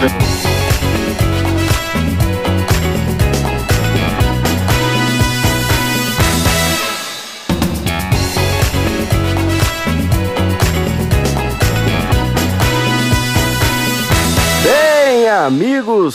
Thank you.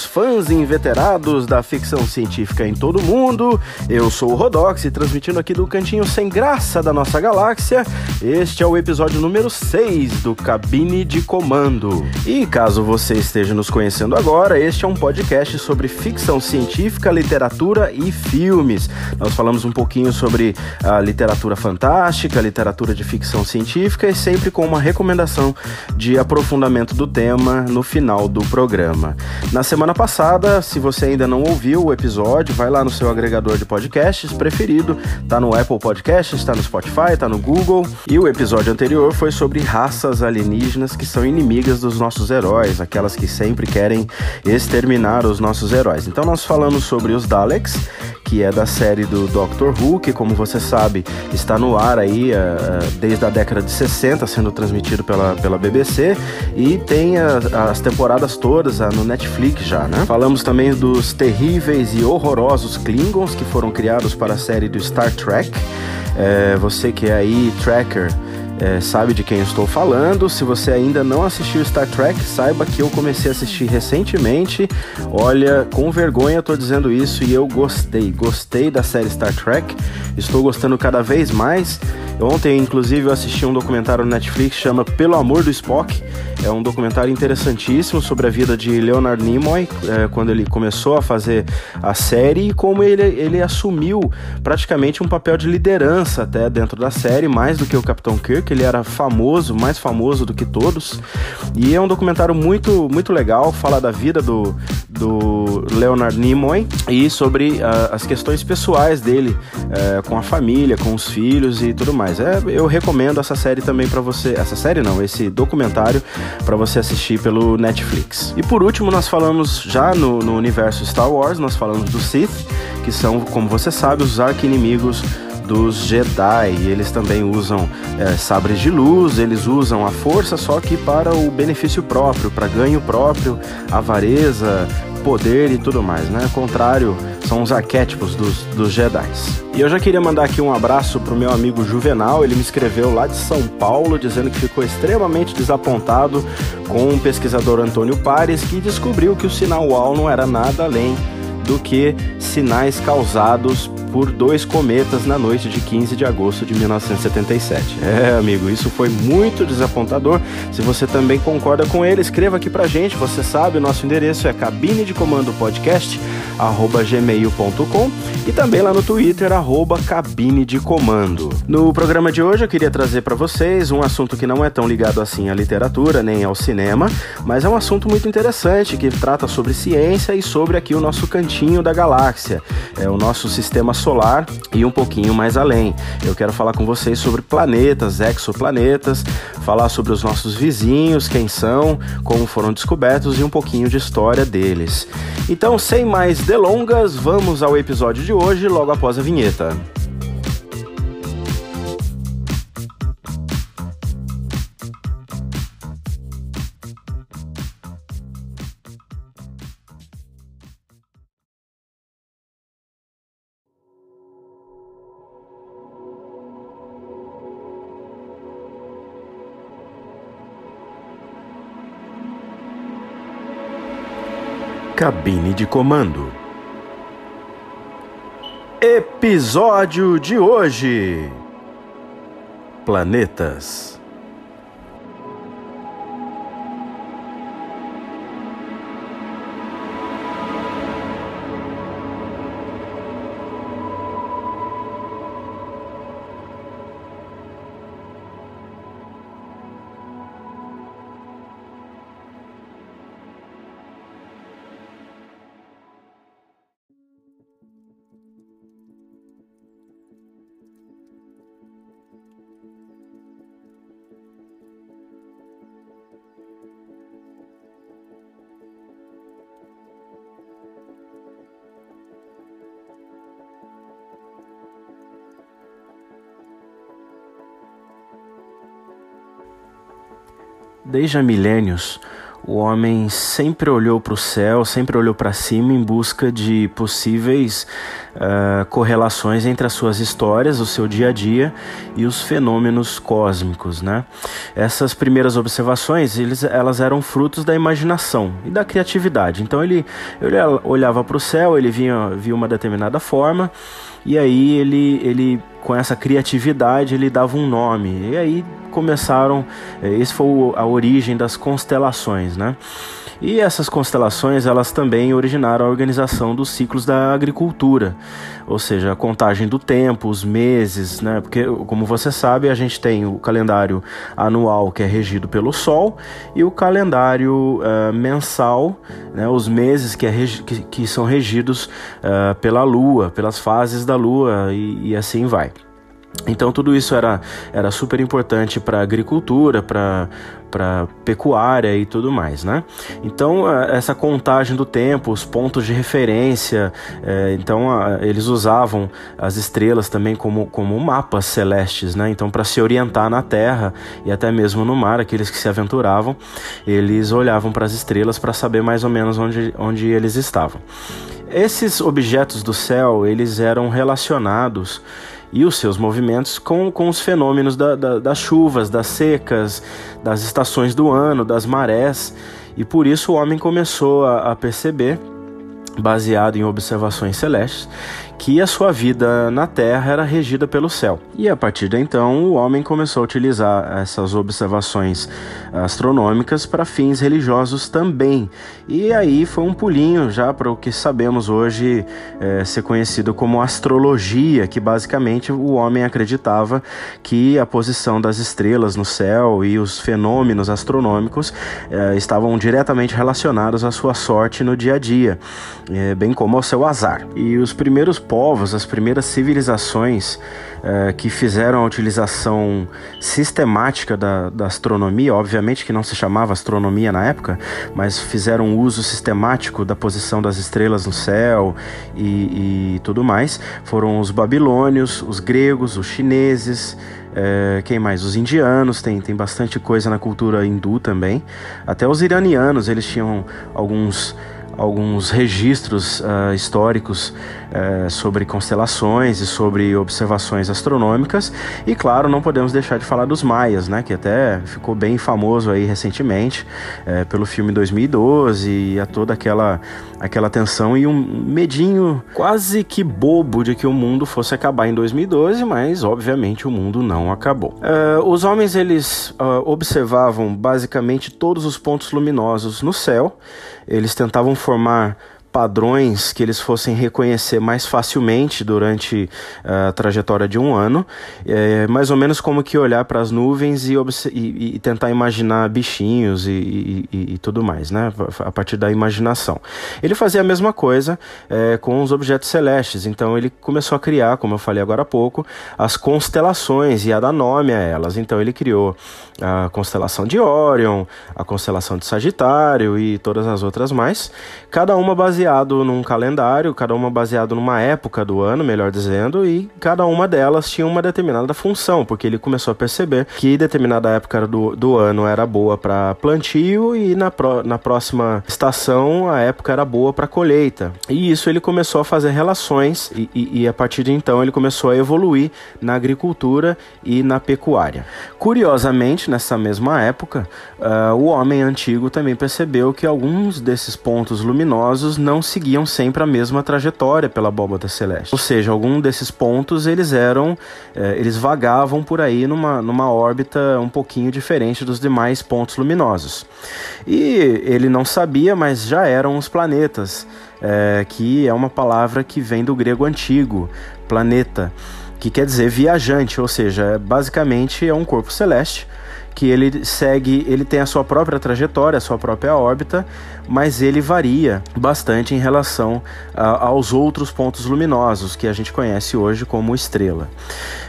Fãs inveterados da ficção científica em todo o mundo. Eu sou o Rodox transmitindo aqui do cantinho sem graça da nossa galáxia. Este é o episódio número 6 do Cabine de Comando. E caso você esteja nos conhecendo agora, este é um podcast sobre ficção científica, literatura e filmes. Nós falamos um pouquinho sobre a literatura fantástica, literatura de ficção científica e sempre com uma recomendação de aprofundamento do tema no final do programa. Na semana passada, se você ainda não ouviu o episódio, vai lá no seu agregador de podcasts preferido, tá no Apple Podcasts, tá no Spotify, tá no Google. E o episódio anterior foi sobre raças alienígenas que são inimigas dos nossos heróis, aquelas que sempre querem exterminar os nossos heróis. Então nós falamos sobre os Daleks, que é da série do Doctor Who, que como você sabe, está no ar aí uh, desde a década de 60, sendo transmitido pela, pela BBC, e tem as temporadas todas uh, no Netflix já, né? Falamos também dos terríveis e horrorosos Klingons que foram criados para a série do Star Trek. É, você que é aí tracker é, sabe de quem estou falando. Se você ainda não assistiu Star Trek, saiba que eu comecei a assistir recentemente. Olha, com vergonha estou dizendo isso e eu gostei. Gostei da série Star Trek. Estou gostando cada vez mais. Ontem, inclusive, eu assisti um documentário no Netflix chama Pelo Amor do Spock. É um documentário interessantíssimo sobre a vida de Leonard Nimoy, é, quando ele começou a fazer a série e como ele, ele assumiu praticamente um papel de liderança até dentro da série, mais do que o Capitão Kirk. Ele era famoso, mais famoso do que todos. E é um documentário muito, muito legal, fala da vida do, do Leonard Nimoy e sobre uh, as questões pessoais dele uh, com a família, com os filhos e tudo mais. É, eu recomendo essa série também para você, essa série não, esse documentário para você assistir pelo Netflix. E por último, nós falamos já no, no universo Star Wars, nós falamos do Sith, que são, como você sabe, os arqui-inimigos dos Jedi. Eles também usam é, sabres de luz, eles usam a força, só que para o benefício próprio, para ganho próprio, avareza, poder e tudo mais, né? Contrário, são os arquétipos dos, dos Jedi. E eu já queria mandar aqui um abraço pro meu amigo Juvenal, ele me escreveu lá de São Paulo dizendo que ficou extremamente desapontado com o pesquisador Antônio Pares, que descobriu que o sinal UAU não era nada além do que sinais causados por dois cometas na noite de 15 de agosto de 1977. É, amigo, isso foi muito desapontador. Se você também concorda com ele, escreva aqui pra gente. Você sabe, o nosso endereço é cabine de comando podcast gmail.com e também lá no Twitter, arroba cabine de comando. No programa de hoje eu queria trazer para vocês um assunto que não é tão ligado assim à literatura nem ao cinema, mas é um assunto muito interessante que trata sobre ciência e sobre aqui o nosso cantinho da galáxia, é o nosso sistema solar e um pouquinho mais além. Eu quero falar com vocês sobre planetas, exoplanetas, falar sobre os nossos vizinhos, quem são, como foram descobertos e um pouquinho de história deles. Então, sem mais delongas, vamos ao episódio de hoje logo após a vinheta. Cabine de comando. Episódio de hoje: Planetas. Desde há milênios, o homem sempre olhou para o céu, sempre olhou para cima em busca de possíveis uh, correlações entre as suas histórias, o seu dia a dia e os fenômenos cósmicos. Né? Essas primeiras observações eles, elas eram frutos da imaginação e da criatividade. Então ele, ele olhava para o céu, ele via, via uma determinada forma e aí ele, ele com essa criatividade ele dava um nome. E aí começaram, eh, esse foi a origem das constelações, né? E essas constelações, elas também originaram a organização dos ciclos da agricultura, ou seja, a contagem do tempo, os meses, né? Porque, como você sabe, a gente tem o calendário anual que é regido pelo Sol e o calendário uh, mensal, né? Os meses que, é que, que são regidos uh, pela Lua, pelas fases da Lua e, e assim vai. Então tudo isso era, era super importante para a agricultura, para para pecuária e tudo mais, né? Então essa contagem do tempo, os pontos de referência, é, então eles usavam as estrelas também como, como mapas celestes, né? Então para se orientar na Terra e até mesmo no mar, aqueles que se aventuravam, eles olhavam para as estrelas para saber mais ou menos onde, onde eles estavam. Esses objetos do céu, eles eram relacionados e os seus movimentos com, com os fenômenos da, da, das chuvas, das secas, das estações do ano, das marés. E por isso o homem começou a, a perceber, baseado em observações celestes, que a sua vida na Terra era regida pelo céu. E a partir de então, o homem começou a utilizar essas observações astronômicas para fins religiosos também. E aí foi um pulinho já para o que sabemos hoje é, ser conhecido como astrologia, que basicamente o homem acreditava que a posição das estrelas no céu e os fenômenos astronômicos é, estavam diretamente relacionados à sua sorte no dia a dia, é, bem como ao seu azar. E os primeiros povos, as primeiras civilizações uh, que fizeram a utilização sistemática da, da, astronomia, obviamente que não se chamava astronomia na época, mas fizeram uso sistemático da posição das estrelas no céu e, e tudo mais, foram os babilônios, os gregos, os chineses. Uh, quem mais? Os indianos, tem, tem bastante coisa na cultura hindu também. Até os iranianos, eles tinham alguns alguns registros uh, históricos uh, sobre constelações e sobre observações astronômicas. E claro, não podemos deixar de falar dos maias, né, que até ficou bem famoso aí recentemente uh, pelo filme 2012 e a toda aquela aquela tensão e um medinho quase que bobo de que o mundo fosse acabar em 2012, mas obviamente o mundo não acabou. os homens eles observavam basicamente todos os pontos luminosos no céu. Eles tentavam formar padrões que eles fossem reconhecer mais facilmente durante a trajetória de um ano, é, mais ou menos como que olhar para as nuvens e, e, e, tentar imaginar bichinhos e, e, tudo mais, né? A partir da imaginação. Ele fazia a mesma coisa é, com os objetos celestes, então ele começou a criar, como eu falei agora há pouco, as constelações e a dar nome a elas. Então ele criou a constelação de Órion, a constelação de Sagitário e todas as outras mais, cada uma baseada baseado num calendário, cada uma baseado numa época do ano, melhor dizendo, e cada uma delas tinha uma determinada função, porque ele começou a perceber que determinada época do, do ano era boa para plantio e na, pro, na próxima estação a época era boa para colheita. E isso ele começou a fazer relações e, e, e a partir de então ele começou a evoluir na agricultura e na pecuária. Curiosamente, nessa mesma época, uh, o homem antigo também percebeu que alguns desses pontos luminosos não seguiam sempre a mesma trajetória pela abóbada celeste. Ou seja, algum desses pontos eles eram, eh, eles vagavam por aí numa, numa órbita um pouquinho diferente dos demais pontos luminosos. E ele não sabia, mas já eram os planetas, eh, que é uma palavra que vem do grego antigo, planeta, que quer dizer viajante, ou seja, basicamente é um corpo celeste que ele segue, ele tem a sua própria trajetória, a sua própria órbita, mas ele varia bastante em relação a, aos outros pontos luminosos que a gente conhece hoje como estrela.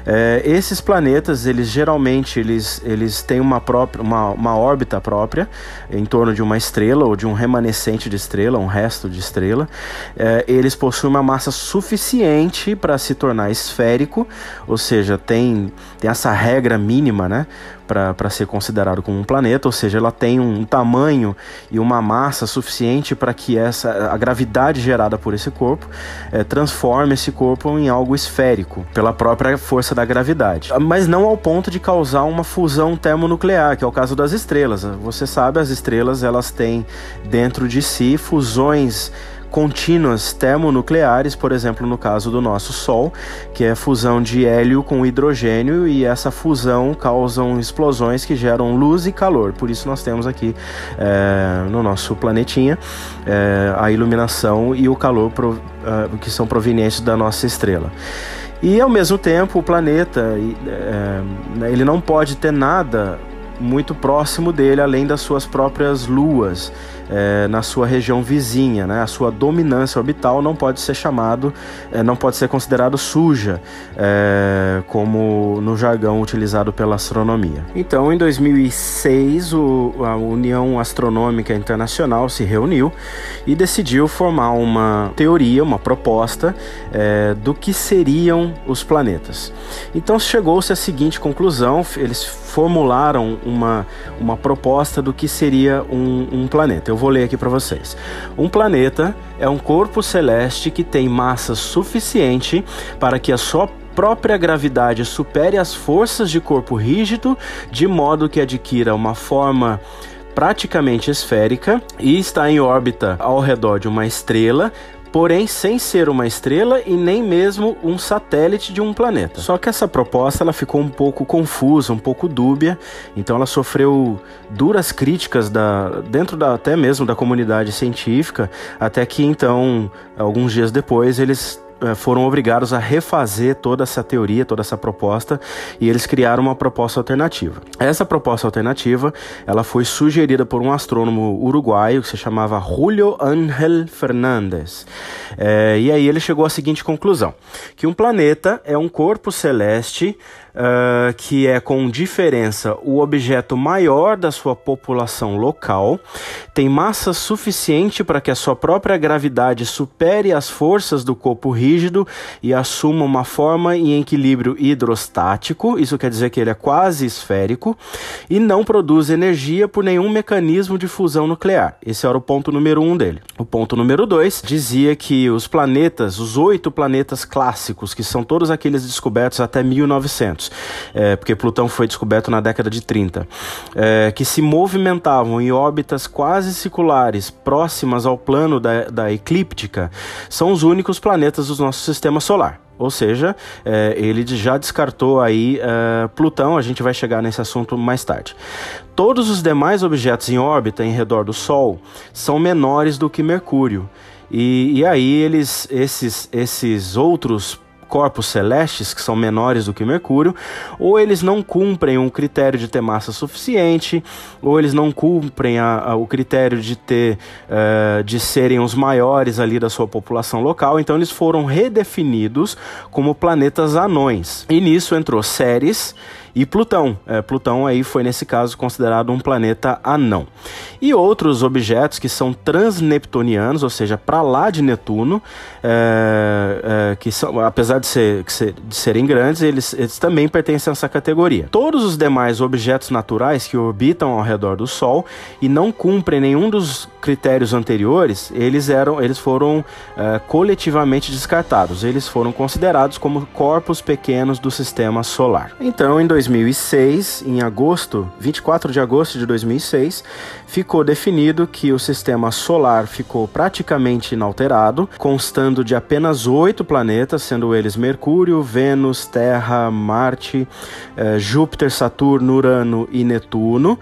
É, esses planetas, eles geralmente eles, eles têm uma, própria, uma, uma órbita própria em torno de uma estrela ou de um remanescente de estrela, um resto de estrela. É, eles possuem uma massa suficiente para se tornar esférico, ou seja, tem, tem essa regra mínima, né? para ser considerado como um planeta, ou seja, ela tem um tamanho e uma massa suficiente para que essa a gravidade gerada por esse corpo é, transforme esse corpo em algo esférico pela própria força da gravidade, mas não ao ponto de causar uma fusão termonuclear, que é o caso das estrelas. Você sabe, as estrelas elas têm dentro de si fusões contínuas termonucleares, por exemplo, no caso do nosso Sol, que é fusão de hélio com hidrogênio, e essa fusão causam explosões que geram luz e calor. Por isso nós temos aqui é, no nosso planetinha é, a iluminação e o calor pro, uh, que são provenientes da nossa estrela. E ao mesmo tempo o planeta é, ele não pode ter nada muito próximo dele, além das suas próprias luas é, na sua região vizinha, né? A sua dominância orbital não pode ser chamado, é, não pode ser considerado suja, é, como no jargão utilizado pela astronomia. Então, em 2006, o, a União Astronômica Internacional se reuniu e decidiu formar uma teoria, uma proposta é, do que seriam os planetas. Então, chegou-se à seguinte conclusão: eles formularam uma, uma proposta do que seria um, um planeta. Eu vou ler aqui para vocês. Um planeta é um corpo celeste que tem massa suficiente para que a sua própria gravidade supere as forças de corpo rígido, de modo que adquira uma forma praticamente esférica e está em órbita ao redor de uma estrela, porém sem ser uma estrela e nem mesmo um satélite de um planeta. Só que essa proposta ela ficou um pouco confusa, um pouco dúbia, então ela sofreu duras críticas da, dentro da, até mesmo da comunidade científica, até que então, alguns dias depois, eles foram obrigados a refazer toda essa teoria, toda essa proposta, e eles criaram uma proposta alternativa. Essa proposta alternativa, ela foi sugerida por um astrônomo uruguaio que se chamava Julio Ángel Fernandes. É, e aí ele chegou à seguinte conclusão: que um planeta é um corpo celeste uh, que é com diferença o objeto maior da sua população local, tem massa suficiente para que a sua própria gravidade supere as forças do corpo rígido e assuma uma forma em equilíbrio hidrostático, isso quer dizer que ele é quase esférico, e não produz energia por nenhum mecanismo de fusão nuclear. Esse era o ponto número um dele. O ponto número dois dizia que os planetas, os oito planetas clássicos, que são todos aqueles descobertos até 1900, é, porque Plutão foi descoberto na década de 30, é, que se movimentavam em órbitas quase circulares próximas ao plano da, da eclíptica, são os únicos planetas do nosso sistema solar. Ou seja, é, ele já descartou aí é, Plutão, a gente vai chegar nesse assunto mais tarde. Todos os demais objetos em órbita em redor do Sol são menores do que Mercúrio. E, e aí eles, esses, esses outros corpos celestes que são menores do que Mercúrio, ou eles não cumprem um critério de ter massa suficiente, ou eles não cumprem a, a, o critério de ter uh, de serem os maiores ali da sua população local, então eles foram redefinidos como planetas anões. E nisso entrou Ceres e Plutão. É, Plutão aí foi nesse caso considerado um planeta anão. E outros objetos que são transneptunianos, ou seja, para lá de Netuno, é, é, que são, apesar de, ser, de serem grandes, eles, eles também pertencem a essa categoria. Todos os demais objetos naturais que orbitam ao redor do Sol e não cumprem nenhum dos critérios anteriores, eles eram, eles foram é, coletivamente descartados. Eles foram considerados como corpos pequenos do sistema solar. Então, em 2006, em agosto, 24 de agosto de 2006, ficou definido que o sistema solar ficou praticamente inalterado, constando de apenas oito planetas, sendo eles Mercúrio, Vênus, Terra, Marte, eh, Júpiter, Saturno, Urano e Netuno,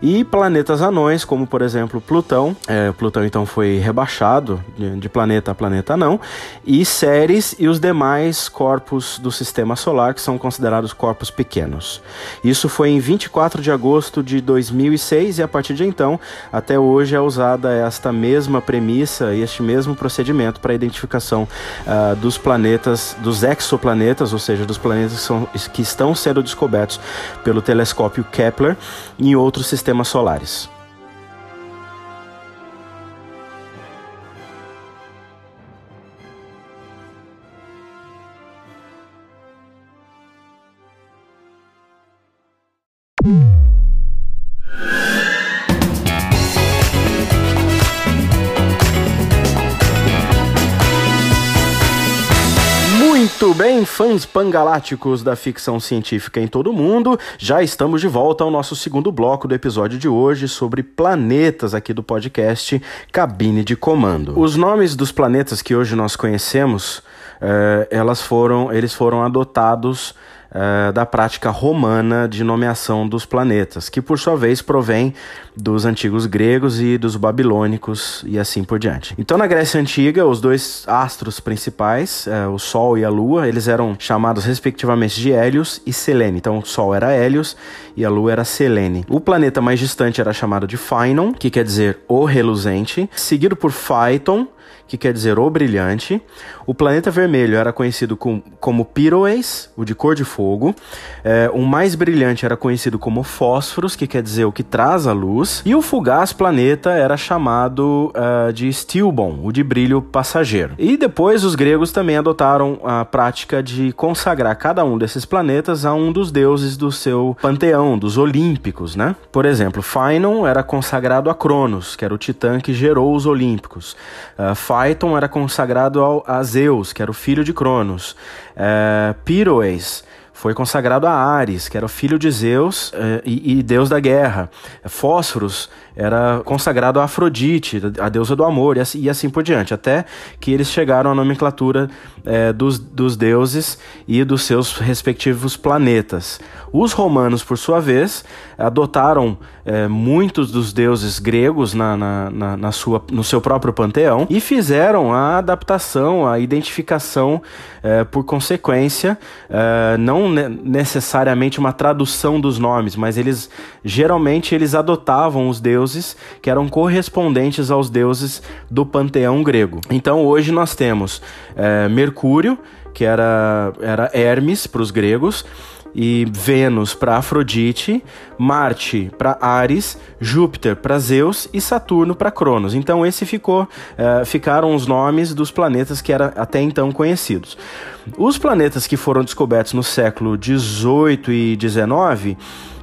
e planetas anões, como por exemplo Plutão. É, Plutão então foi rebaixado de, planeta a planeta anão, e Ceres e os demais corpos do sistema solar, que são considerados corpos pequenos. Isso foi em 24 de agosto de 2006, e a partir de então, até hoje, é usada esta mesma premissa e este mesmo procedimento para a identificação uh, dos planetas, dos exoplanetas, ou seja, dos planetas que, são, que estão sendo descobertos pelo telescópio Kepler em outros sistemas solares. Muito bem, fãs pangaláticos da ficção científica em todo o mundo, já estamos de volta ao nosso segundo bloco do episódio de hoje sobre planetas aqui do podcast Cabine de Comando. Os nomes dos planetas que hoje nós conhecemos, eh, elas foram, eles foram adotados uh, da prática romana de nomeação dos planetas, que por sua vez provém dos antigos gregos e dos babilônicos e assim por diante. Então, na Grécia Antiga, os dois astros principais, uh, o Sol e a Lua, eles eram chamados respectivamente de Hélios e Selene. Então, o Sol era Hélios e a Lua era Selene. O planeta mais distante era chamado de Phaenon, que quer dizer o reluzente, seguido por Phaeton, que quer dizer o brilhante. O planeta vermelho era conhecido com, como Pyroes, o de cor de fogo. É, o mais brilhante era conhecido como Fósforos, que quer dizer o que traz a luz. E o fugaz planeta era chamado uh, de Stilbon, o de brilho passageiro. E depois os gregos também adotaram a prática de consagrar cada um desses planetas a um dos deuses do seu panteão, dos olímpicos, né? Por exemplo, Phaenon era consagrado a Cronos, que era o titã que gerou os olímpicos. Uh, Phaeton era consagrado ao, a Zeus, que era o filho de Cronos. É, Piroes foi consagrado a Ares, que era o filho de Zeus é, e, e, deus da guerra. Fósforos era consagrado a Afrodite, a deusa do amor, e assim, e assim por diante, até que eles chegaram à nomenclatura é, dos, dos deuses e dos seus respectivos planetas. Os romanos, por sua vez, adotaram é, muitos dos deuses gregos na, na, na, na, sua, no seu próprio panteão e fizeram a adaptação, a identificação é, por consequência, é, não necessariamente uma tradução dos nomes, mas eles geralmente eles adotavam os deuses que eram correspondentes aos deuses do panteão grego. Então hoje nós temos é, Mercúrio, que era, era Hermes para os gregos, e Vênus para Afrodite, Marte para Ares, Júpiter para Zeus e Saturno para Cronos. Então esse ficou, uh, ficaram os nomes dos planetas que eram até então conhecidos. Os planetas que foram descobertos no século 18 e 19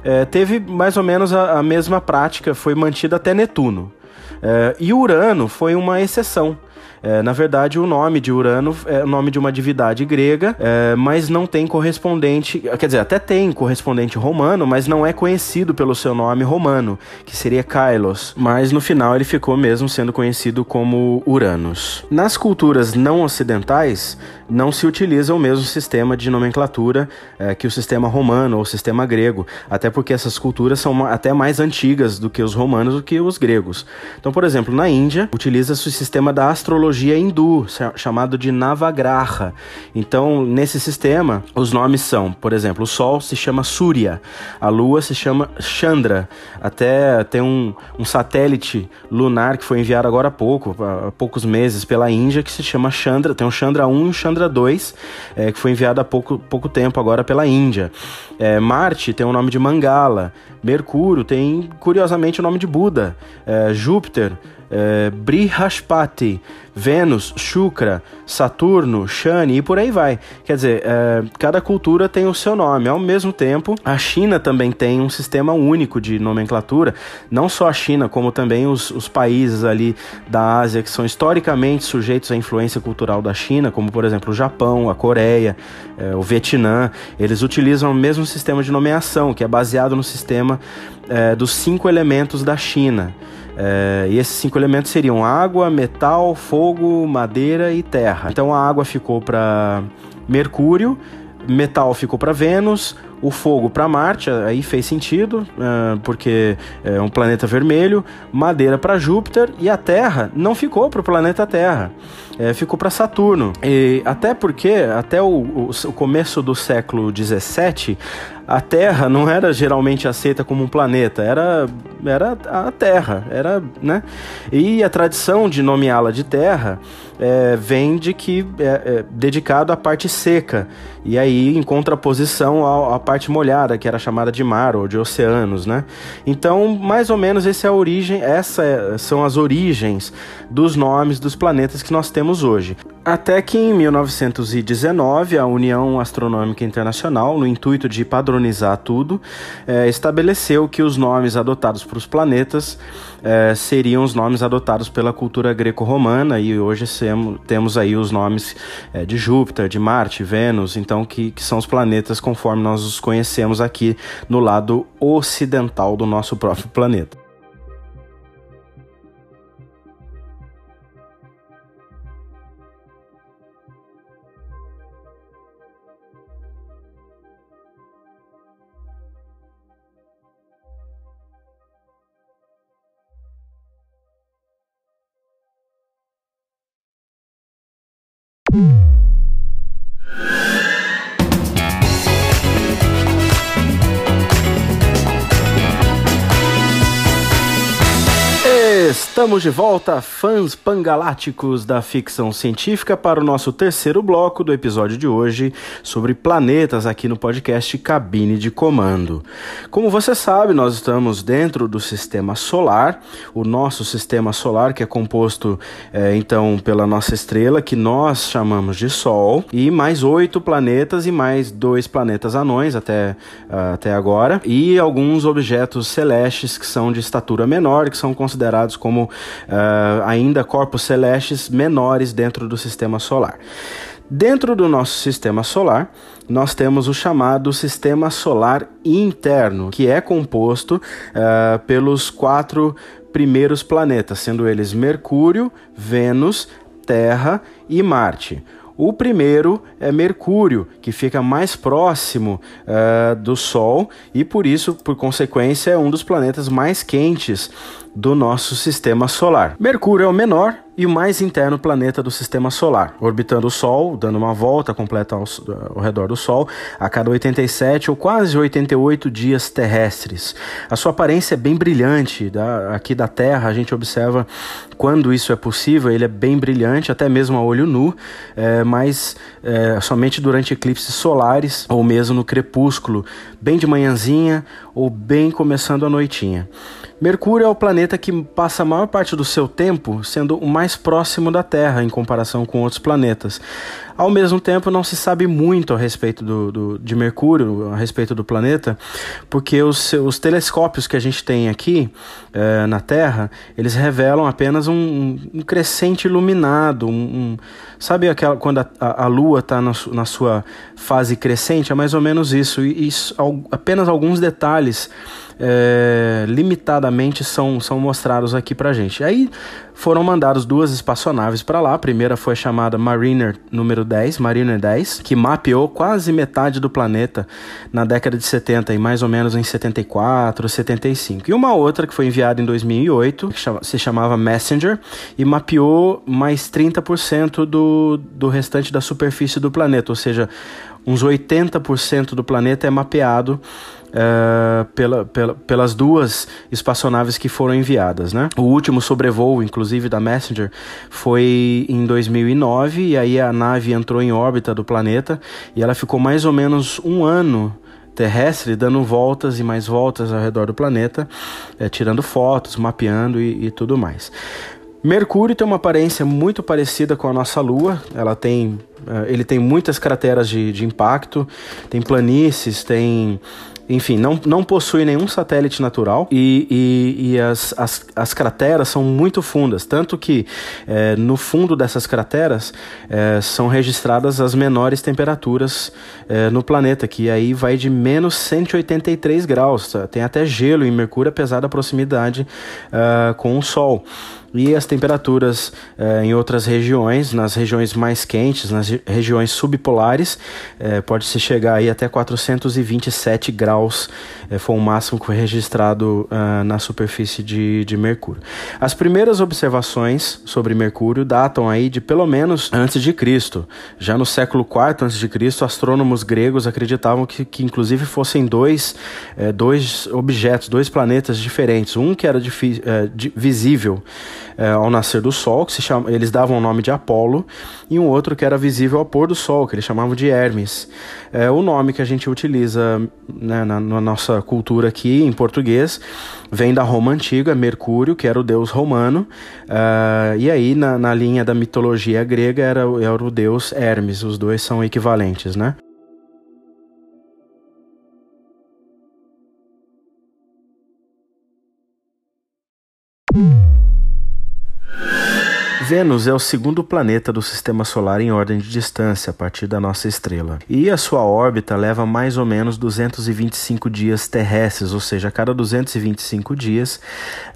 eh, teve mais ou menos a, a, mesma prática, foi mantida até Netuno. Eh, e Urano foi uma exceção. É, na verdade, o nome de Urano é o nome de uma divindade grega, é, mas não tem correspondente. Quer dizer, até tem correspondente romano, mas não é conhecido pelo seu nome romano, que seria Kailos. Mas no final ele ficou mesmo sendo conhecido como Uranus. Nas culturas não ocidentais, não se utiliza o mesmo sistema de nomenclatura é, que o sistema romano ou o sistema grego, até porque essas culturas são até mais antigas do que os romanos do que os gregos. Então, por exemplo, na Índia, utiliza-se o sistema da astrologia astrologia hindu, chamado de Navagraha. Então, nesse sistema, os nomes são, por exemplo, o Sol se chama Surya, a Lua se chama Chandra. Até tem um, um satélite lunar que foi enviado agora há pouco, há poucos meses, pela Índia, que se chama Chandra. Tem o Chandra 1 e o Chandra 2, é, que foi enviado há pouco, pouco tempo agora pela Índia. É, Marte tem o nome de Mangala. Mercúrio tem, curiosamente, o nome de Buda. É, Júpiter é, Brihaspati, Vênus, Shukra, Saturno, Shani e por aí vai. Quer dizer, é, cada cultura tem o seu nome. Ao mesmo tempo, a China também tem um sistema único de nomenclatura. Não só a China, como também os, os países ali da Ásia que são historicamente sujeitos à influência cultural da China, como por exemplo o Japão, a Coreia, é, o Vietnã. Eles utilizam o mesmo sistema de nomeação, que é baseado no sistema dos cinco elementos da China. É, e esses cinco elementos seriam água, metal, fogo, madeira e terra. Então a água ficou para Mercúrio, metal ficou para Vênus, o fogo para Marte, aí fez sentido, uh, porque é um planeta vermelho, madeira para Júpiter e a Terra não ficou para o planeta Terra, é, ficou para Saturno. E até porque, até o, o começo do século 17, a Terra não era geralmente aceita como um planeta, era, era a Terra, era, né? E a tradição de nomeá-la de Terra é, vem de que é, é, dedicado à parte seca e aí em contraposição à, à parte molhada que era chamada de mar ou de oceanos, né? Então mais ou menos essa é a origem, essas é, são as origens dos nomes dos planetas que nós temos hoje. Até que em 1919 a União Astronômica Internacional, no intuito de padronizar padronizar tudo, é, estabeleceu que os nomes adotados para os planetas é, seriam os nomes adotados pela cultura greco-romana e hoje temos aí os nomes é, de Júpiter, de Marte, Vênus, então que, que são os planetas conforme nós os conhecemos aqui no lado ocidental do nosso próprio planeta. Estamos de volta, fãs pangaláticos da ficção científica, para o nosso terceiro bloco do episódio de hoje sobre planetas aqui no podcast Cabine de Comando. Como você sabe, nós estamos dentro do sistema solar, o nosso sistema solar, que é composto é, então pela nossa estrela, que nós chamamos de Sol, e mais oito planetas e mais dois planetas anões até, uh, até agora, e alguns objetos celestes que são de estatura menor, que são considerados como uh, ainda corpos celestes menores dentro do sistema solar. Dentro do nosso sistema solar, nós temos o chamado sistema solar interno, que é composto uh, pelos quatro primeiros planetas, sendo eles Mercúrio, Vênus, Terra e Marte. O primeiro é Mercúrio, que fica mais próximo uh, do Sol e por isso, por consequência, é um dos planetas mais quentes do nosso sistema solar. Mercúrio é o menor e o mais interno planeta do sistema solar, orbitando o Sol, dando uma volta completa ao, ao, redor do Sol a cada 87 ou quase 88 dias terrestres. A sua aparência é bem brilhante. Da, aqui da Terra a gente observa quando isso é possível, ele é bem brilhante, até mesmo a olho nu, é, mas é, somente durante eclipses solares ou mesmo no crepúsculo, bem de manhãzinha ou bem começando a noitinha. Mercúrio é o planeta que passa a maior parte do seu tempo sendo o mais próximo da Terra em comparação com outros planetas. Ao mesmo tempo, não se sabe muito a respeito do, do de Mercúrio, a respeito do planeta, porque os, os telescópios que a gente tem aqui é, na Terra, eles revelam apenas um, um crescente iluminado, um, um, sabe aquela quando a, a, a Lua está na, na, sua fase crescente? É mais ou menos isso, e isso, apenas alguns detalhes é, limitadamente são, são mostrados aqui pra gente. Aí foram mandadas duas espaçonaves para lá. A primeira foi chamada Mariner número 10, Mariner 10, que mapeou quase metade do planeta na década de 70 e mais ou menos em 74, 75. E uma outra que foi enviada em 2008, que se chamava Messenger, e mapeou mais 30% do, do restante da superfície do planeta, ou seja, uns 80% do planeta é mapeado uh, pela, pela, pelas duas espaçonaves que foram enviadas. Né? O último sobrevoo, inclusive, da Messenger foi em 2009, e aí a nave entrou em órbita do planeta e ela ficou mais ou menos um ano terrestre dando voltas e mais voltas ao redor do planeta, é, tirando fotos, mapeando e, e tudo mais. Mercúrio tem uma aparência muito parecida com a nossa Lua. Ela tem, uh, ele tem muitas crateras de, de impacto, tem planícies, tem enfim, não, não possui nenhum satélite natural e, e, e as, as, as, crateras são muito fundas, tanto que é, no fundo dessas crateras é, são registradas as menores temperaturas é, no planeta, que aí vai de menos 183 graus. Tá? Tem até gelo em Mercúrio, apesar da proximidade uh, com o Sol e as temperaturas eh, em outras regiões, nas regiões mais quentes, nas regiões subpolares, eh, pode-se chegar aí até 427 graus, eh, foi o máximo que foi registrado ah, na superfície de, de Mercúrio. As primeiras observações sobre Mercúrio datam aí de pelo menos antes de Cristo. Já no século IV antes de Cristo, astrônomos gregos acreditavam que, que inclusive fossem dois, dois objetos, dois planetas diferentes. Um que era de, visível é, ao nascer do Sol, que se chama, eles davam o nome de Apolo, e um outro que era visível ao pôr do Sol, que eles chamavam de Hermes. É o nome que a gente utiliza né, na, na, nossa cultura aqui em português vem da Roma antiga, Mercúrio, que era o deus romano, uh, e aí na, na linha da mitologia grega era, era o deus Hermes, os dois são equivalentes, né? Vênus é o segundo planeta do sistema solar em ordem de distância a partir da nossa estrela. E a sua órbita leva mais ou menos 225 dias terrestres, ou seja, a cada 225 dias,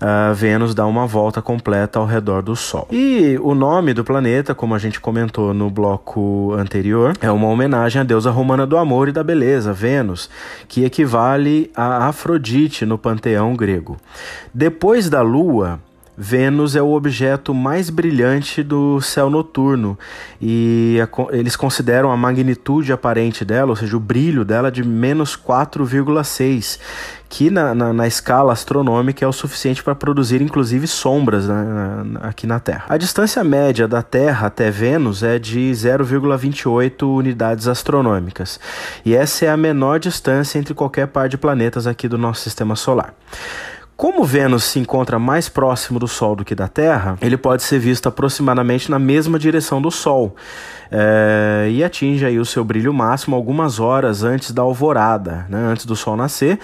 uh, Vênus dá uma volta completa ao redor do Sol. E o nome do planeta, como a gente comentou no bloco anterior, é uma homenagem à deusa romana do amor e da beleza, Vênus, que equivale a Afrodite no panteão grego. Depois da Lua, Vênus é o objeto mais brilhante do céu noturno e a, eles consideram a magnitude aparente dela, ou seja, o brilho dela, de menos 4,6, que na, na, na, escala astronômica é o suficiente para produzir inclusive sombras né, na, aqui na Terra. A distância média da Terra até Vênus é de 0,28 unidades astronômicas e essa é a menor distância entre qualquer par de planetas aqui do nosso sistema solar. Como Vênus se encontra mais próximo do Sol do que da Terra, ele pode ser visto aproximadamente na mesma direção do Sol é, e atinge aí o seu brilho máximo algumas horas antes da alvorada, né, antes do Sol nascer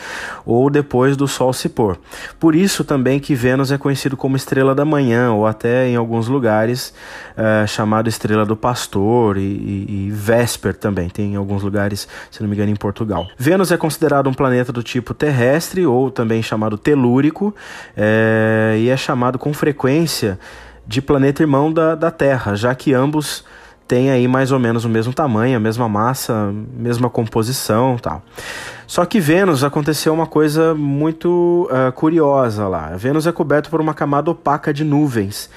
ou depois do Sol se pôr. Por isso também que Vênus é conhecido como estrela da manhã ou até em alguns lugares é, chamado estrela do pastor e, e, e Vesper também, tem em alguns lugares, se não me engano, em Portugal. Vênus é considerado um planeta do tipo terrestre ou também chamado telúrico é, e é chamado com frequência de planeta irmão da, da Terra, já que ambos tem aí mais ou menos o mesmo tamanho, a mesma massa, mesma composição tal. Só que Vênus aconteceu uma coisa muito uh, curiosa lá. Vênus é coberto por uma camada opaca de nuvens.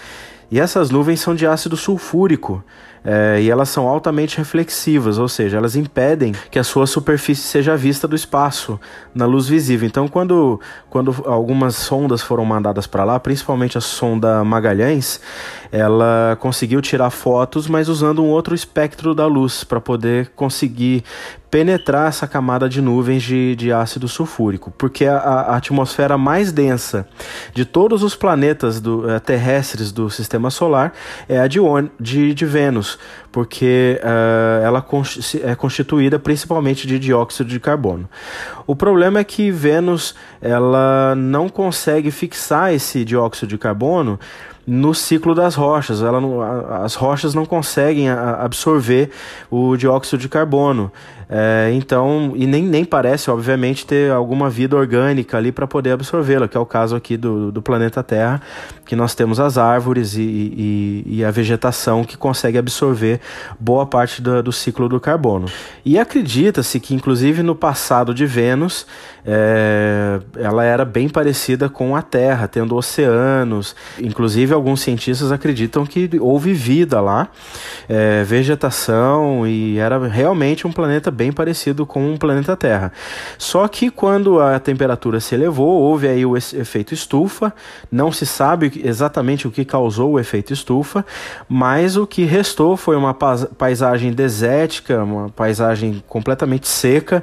E essas nuvens são de ácido sulfúrico, é, e elas são altamente reflexivas, ou seja, elas impedem que a sua superfície seja vista do espaço na luz visível. Então, quando, quando algumas sondas foram mandadas para lá, principalmente a sonda Magalhães, ela conseguiu tirar fotos, mas usando um outro espectro da luz para poder conseguir penetrar essa camada de nuvens de, de ácido sulfúrico, porque a, a atmosfera mais densa de todos os planetas do, uh, terrestres do sistema solar é a de, de, de Vênus, porque uh, ela é constituída principalmente de dióxido de carbono. O problema é que Vênus ela não consegue fixar esse dióxido de carbono no ciclo das rochas. Ela não, as rochas não conseguem absorver o dióxido de carbono. É, então, e nem, nem parece, obviamente, ter alguma vida orgânica ali para poder absorvê-la, que é o caso aqui do, do planeta Terra, que nós temos as árvores e, e, e a vegetação que consegue absorver boa parte do, do ciclo do carbono. E acredita-se que, inclusive, no passado de Vênus, é, ela era bem parecida com a Terra, tendo oceanos. Inclusive, alguns cientistas acreditam que houve vida lá, é, vegetação, e era realmente um planeta bem parecido com o planeta Terra. Só que quando a temperatura se elevou, houve aí o efeito estufa. Não se sabe exatamente o que causou o efeito estufa, mas o que restou foi uma paisagem desértica, uma paisagem completamente seca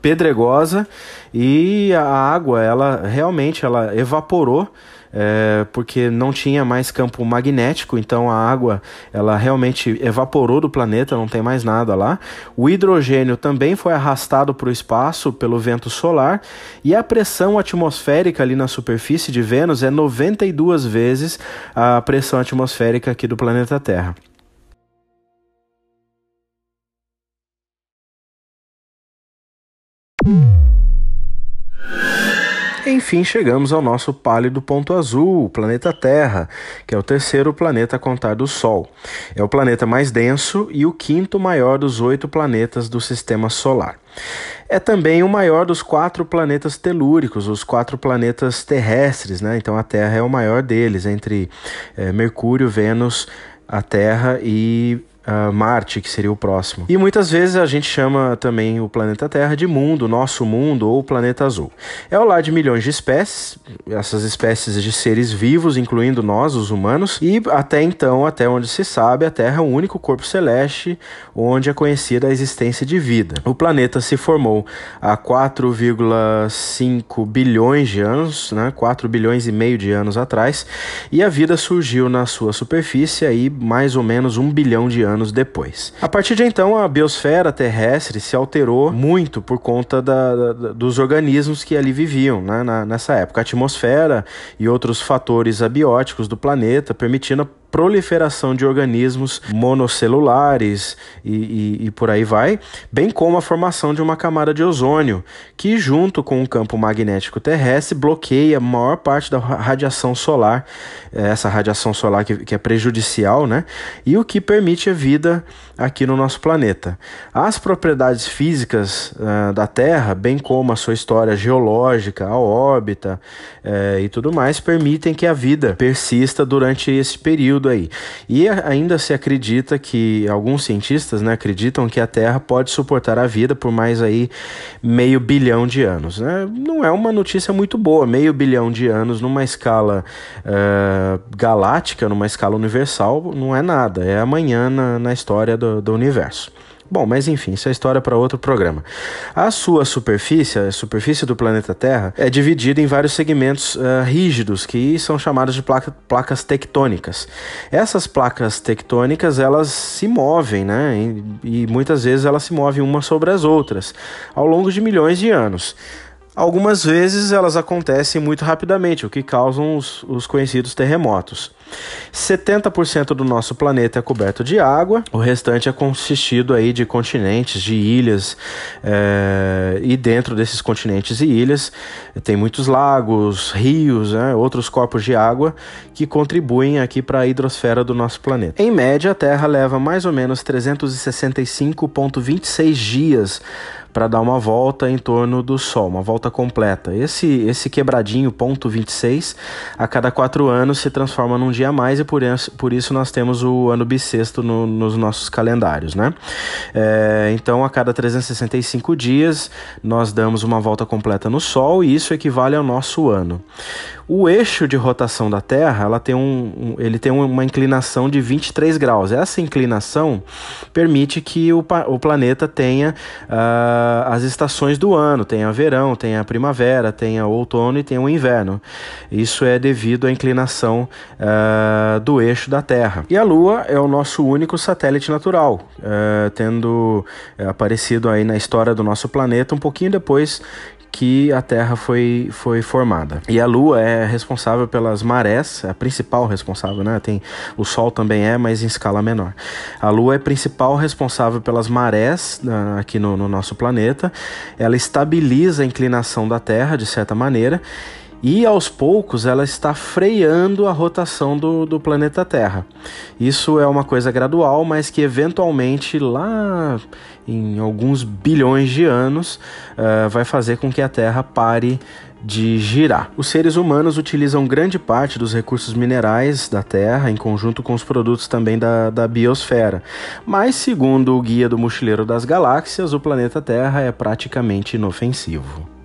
pedregosa e a água ela realmente ela evaporou é, porque não tinha mais campo magnético, então a água ela realmente evaporou do planeta, não tem mais nada lá. O hidrogênio também foi arrastado para o espaço pelo vento solar e a pressão atmosférica ali na superfície de Vênus é 92 vezes a pressão atmosférica aqui do planeta Terra. Enfim, chegamos ao nosso pálido ponto azul, o planeta Terra, que é o terceiro planeta a contar do Sol. É o planeta mais denso e o quinto maior dos oito planetas do sistema solar. É também o maior dos quatro planetas telúricos, os quatro planetas terrestres, né? Então a Terra é o maior deles, entre é, Mercúrio, Vênus, a Terra e uh, Marte, que seria o próximo. E muitas vezes a gente chama também o planeta Terra de mundo, nosso mundo ou planeta azul. É o lar de milhões de espécies, essas espécies de seres vivos, incluindo nós, os humanos, e até então, até onde se sabe, a Terra é o único corpo celeste onde é conhecida a existência de vida. O planeta se formou há 4,5 bilhões de anos, né, 4 bilhões e meio de anos atrás, e a vida surgiu na sua superfície aí mais ou menos um bilhão de anos anos depois. A partir de então, a biosfera terrestre se alterou muito por conta da, da, dos organismos que ali viviam né, na, nessa época. A atmosfera e outros fatores abióticos do planeta permitindo proliferação de organismos monocelulares e, e, e, por aí vai, bem como a formação de uma camada de ozônio, que, junto com o campo magnético terrestre, bloqueia a maior parte da radiação solar, eh, essa radiação solar que, que é prejudicial, né? E o que permite a vida aqui no nosso planeta. As propriedades físicas uh, da Terra, bem como a sua história geológica, a órbita uh, e tudo mais, permitem que a vida persista durante esse período aí. E ainda se acredita que alguns cientistas né, acreditam que a Terra pode suportar a vida por mais aí meio bilhão de anos. Né? Não é uma notícia muito boa, meio bilhão de anos numa escala uh, galáctica, numa escala universal, não é nada. É amanhã na, na história do do, do universo. Bom, mas enfim, isso é história para outro programa. A sua superfície, a superfície do planeta Terra, é dividida em vários segmentos uh, rígidos que são chamados de placa, placas tectônicas. Essas placas tectônicas elas se movem, né? E, e muitas vezes elas se movem umas sobre as outras ao longo de milhões de anos. Algumas vezes elas acontecem muito rapidamente, o que causam os, os conhecidos terremotos. 70% do nosso planeta é coberto de água, o restante é consistido aí de continentes, de ilhas, é, e dentro desses continentes e ilhas tem muitos lagos, rios, né, outros corpos de água que contribuem aqui para a hidrosfera do nosso planeta. Em média, a Terra leva mais ou menos 365,26 dias para dar uma volta em torno do Sol, uma volta completa. Esse, esse quebradinho, ponto 26, a cada quatro anos se transforma num dia a mais e por isso, por isso nós temos o ano bissexto no, nos nossos calendários, né? É, então, a cada 365 dias, nós damos uma volta completa no Sol e isso equivale ao nosso ano. O eixo de rotação da Terra, ela tem um, ele tem uma inclinação de 23 graus. Essa inclinação permite que o, o planeta tenha uh, as estações do ano, tenha verão, tenha primavera, tenha outono e tenha o inverno. Isso é devido à inclinação uh, do eixo da Terra. E a Lua é o nosso único satélite natural, uh, tendo aparecido aí na história do nosso planeta um pouquinho depois que a Terra foi, foi formada. E a Lua é responsável pelas marés, é a principal responsável, né? Tem, o Sol também é, mas em escala menor. A Lua é principal responsável pelas marés uh, aqui no, no nosso planeta. Ela estabiliza a inclinação da Terra, de certa maneira, e aos poucos ela está freando a rotação do, do planeta Terra. Isso é uma coisa gradual, mas que eventualmente lá em alguns bilhões de anos uh, vai fazer com que a Terra pare de girar. Os seres humanos utilizam grande parte dos recursos minerais da Terra em conjunto com os produtos também da, da biosfera. Mas, segundo o Guia do Mochileiro das Galáxias, o planeta Terra é praticamente inofensivo.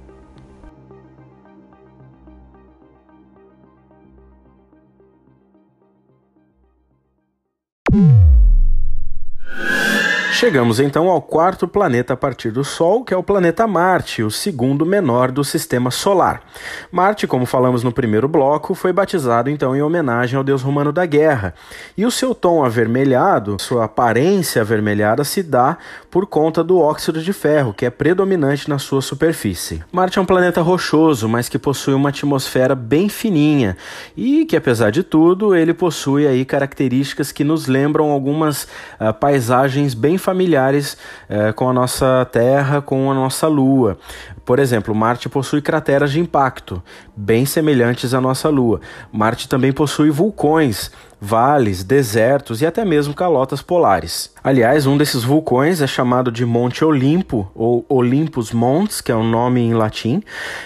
Chegamos então ao quarto planeta a partir do Sol, que é o planeta Marte, o segundo menor do sistema solar. Marte, como falamos no primeiro bloco, foi batizado então em homenagem ao deus romano da guerra. E o seu tom avermelhado, sua aparência avermelhada, se dá por conta do óxido de ferro, que é predominante na sua superfície. Marte é um planeta rochoso, mas que possui uma atmosfera bem fininha e que, apesar de tudo, ele possui aí características que nos lembram algumas uh, paisagens bem familiares familiares é, com a nossa Terra, com a nossa Lua. Por exemplo, Marte possui crateras de impacto, bem semelhantes à nossa Lua. Marte também possui vulcões, vales, desertos e até mesmo calotas polares. Aliás, um desses vulcões é chamado de Monte Olimpo, ou Olympus Mons, que é um nome em latim.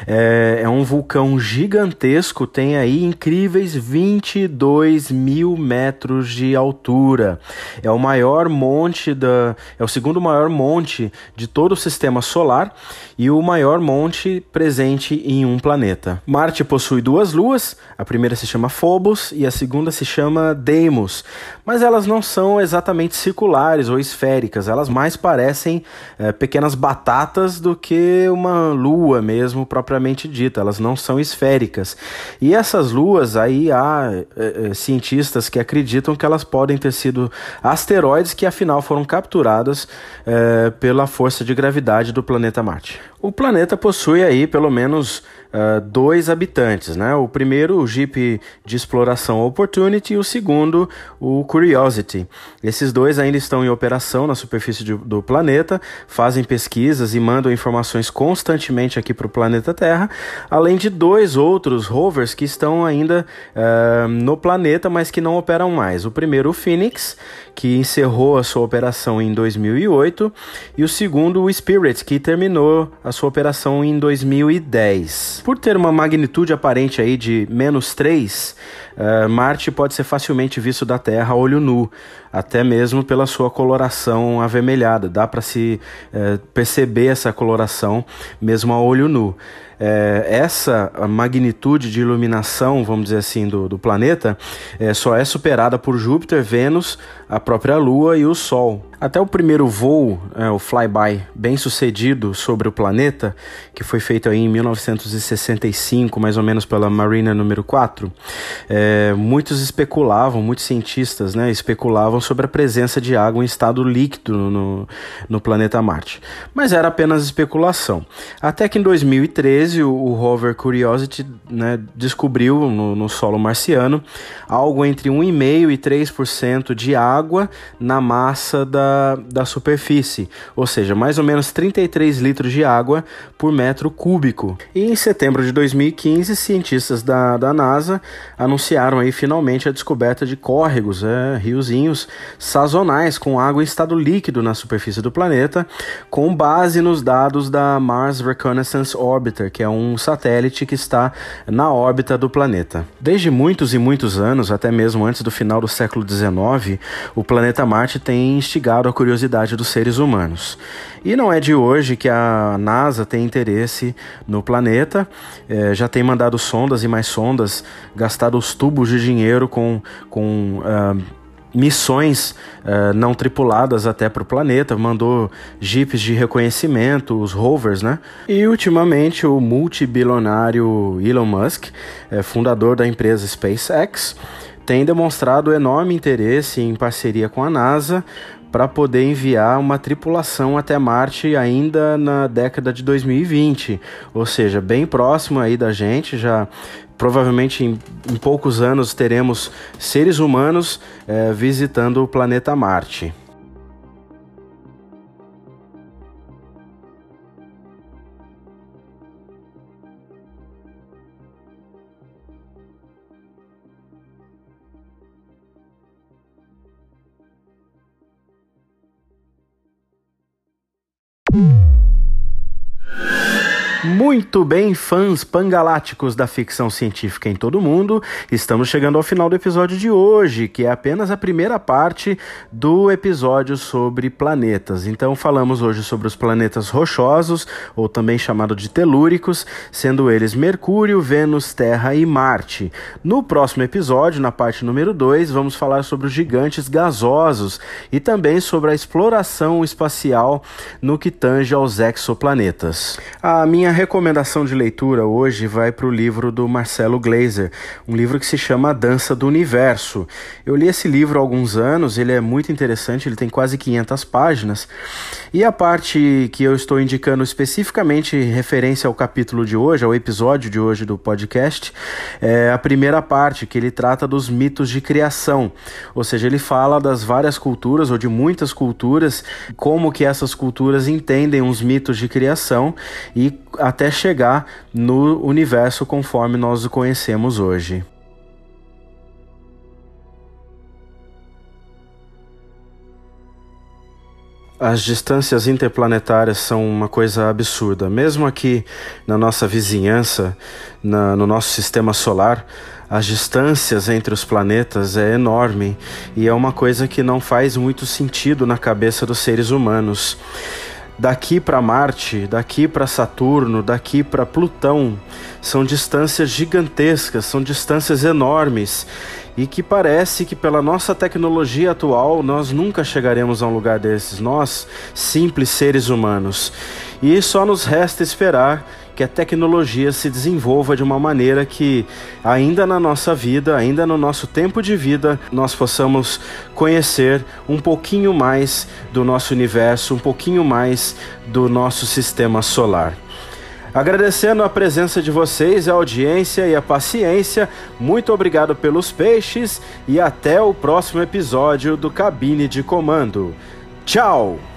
É, é um vulcão gigantesco, tem aí incríveis 22 mil metros de altura. É o maior monte da. é o segundo maior monte de todo o sistema solar e o maior monte presente em um planeta. Marte possui duas luas, a primeira se chama Phobos e a segunda se chama Deimos, mas elas não são exatamente circulares ou esféricas, elas mais parecem é, pequenas batatas do que uma lua mesmo propriamente dita, elas não são esféricas. E essas luas aí há é, é, cientistas que acreditam que elas podem ter sido asteroides que afinal foram capturadas pela força de gravidade do planeta Marte. O planeta possui aí pelo menos uh, dois habitantes, né? O primeiro, o Jeep de exploração Opportunity, e o segundo, o Curiosity. Esses dois ainda estão em operação na superfície de, do planeta, fazem pesquisas e mandam informações constantemente aqui para o planeta Terra, além de dois outros rovers que estão ainda uh, no planeta, mas que não operam mais. O primeiro, o Phoenix, que encerrou a sua operação em 2008, e o segundo, o Spirit, que terminou a sua operação em 2010. Por ter uma magnitude aparente aí de menos 3, uh, eh, Marte pode ser facilmente visto da Terra a olho nu, até mesmo pela sua coloração avermelhada. Dá para se uh, perceber essa coloração mesmo a olho nu é, essa magnitude de iluminação, vamos dizer assim, do, do planeta é, só é superada por Júpiter, Vênus, a própria Lua e o Sol. Até o primeiro voo, é, o flyby, bem sucedido sobre o planeta, que foi feito aí em 1965, mais ou menos pela Marina número 4, é, muitos especulavam, muitos cientistas né, especulavam sobre a presença de água em estado líquido no, no planeta Marte. Mas era apenas especulação. Até que em 2013 o, o rover Curiosity né, descobriu no, no solo marciano algo entre 1,5% e 3% de água na massa da da, superfície, ou seja, mais ou menos 33 litros de água por metro cúbico. E em setembro de 2015, cientistas da, da NASA anunciaram aí finalmente a descoberta de córregos, é, riozinhos sazonais com água em estado líquido na superfície do planeta, com base nos dados da Mars Reconnaissance Orbiter, que é um satélite que está na órbita do planeta. Desde muitos e muitos anos, até mesmo antes do final do século XIX, o planeta Marte tem instigado a curiosidade dos seres humanos. E não é de hoje que a NASA tem interesse no planeta, é, já tem mandado sondas e mais sondas, gastado os tubos de dinheiro com. com uh, missões uh, não tripuladas até para o planeta, mandou jipes de reconhecimento, os rovers, né? E ultimamente o multibilionário Elon Musk, é, fundador da empresa SpaceX, tem demonstrado enorme interesse em parceria com a NASA para poder enviar uma tripulação até Marte ainda na década de 2020, ou seja, bem próximo aí da gente, já provavelmente em, em poucos anos teremos seres humanos é, visitando o planeta Marte. Muito bem, fãs pangaláticos da ficção científica em todo mundo, estamos chegando ao final do episódio de hoje, que é apenas a primeira parte do episódio sobre planetas. Então, falamos hoje sobre os planetas rochosos, ou também chamado de telúricos, sendo eles Mercúrio, Vênus, Terra e Marte. No próximo episódio, na parte número 2, vamos falar sobre os gigantes gasosos e também sobre a exploração espacial no que tange aos exoplanetas. A minha recomendação de leitura hoje vai para o livro do Marcelo Glazer, um livro que se chama A Dança do Universo. Eu li esse livro há alguns anos, ele é muito interessante, ele tem quase 500 páginas. E a parte que eu estou indicando especificamente referência ao capítulo de hoje, ao episódio de hoje do podcast, é a primeira parte, que ele trata dos mitos de criação. Ou seja, ele fala das várias culturas, ou de muitas culturas, como que essas culturas entendem os mitos de criação e até chegar no universo conforme nós o conhecemos hoje. As distâncias interplanetárias são uma coisa absurda. Mesmo aqui na nossa vizinhança, na, no nosso sistema solar, as distâncias entre os planetas é enorme e é uma coisa que não faz muito sentido na cabeça dos seres humanos. Daqui para Marte, daqui para Saturno, daqui para Plutão, são distâncias gigantescas, são distâncias enormes e que parece que pela nossa tecnologia atual nós nunca chegaremos a um lugar desses, nós, simples seres humanos. E só nos resta esperar que a tecnologia se desenvolva de uma maneira que, ainda na nossa vida, ainda no nosso tempo de vida, nós possamos conhecer um pouquinho mais do nosso universo, um pouquinho mais do nosso sistema solar. Agradecendo a presença de vocês, a audiência e a paciência, muito obrigado pelos peixes e até o próximo episódio do Cabine de Comando. Tchau!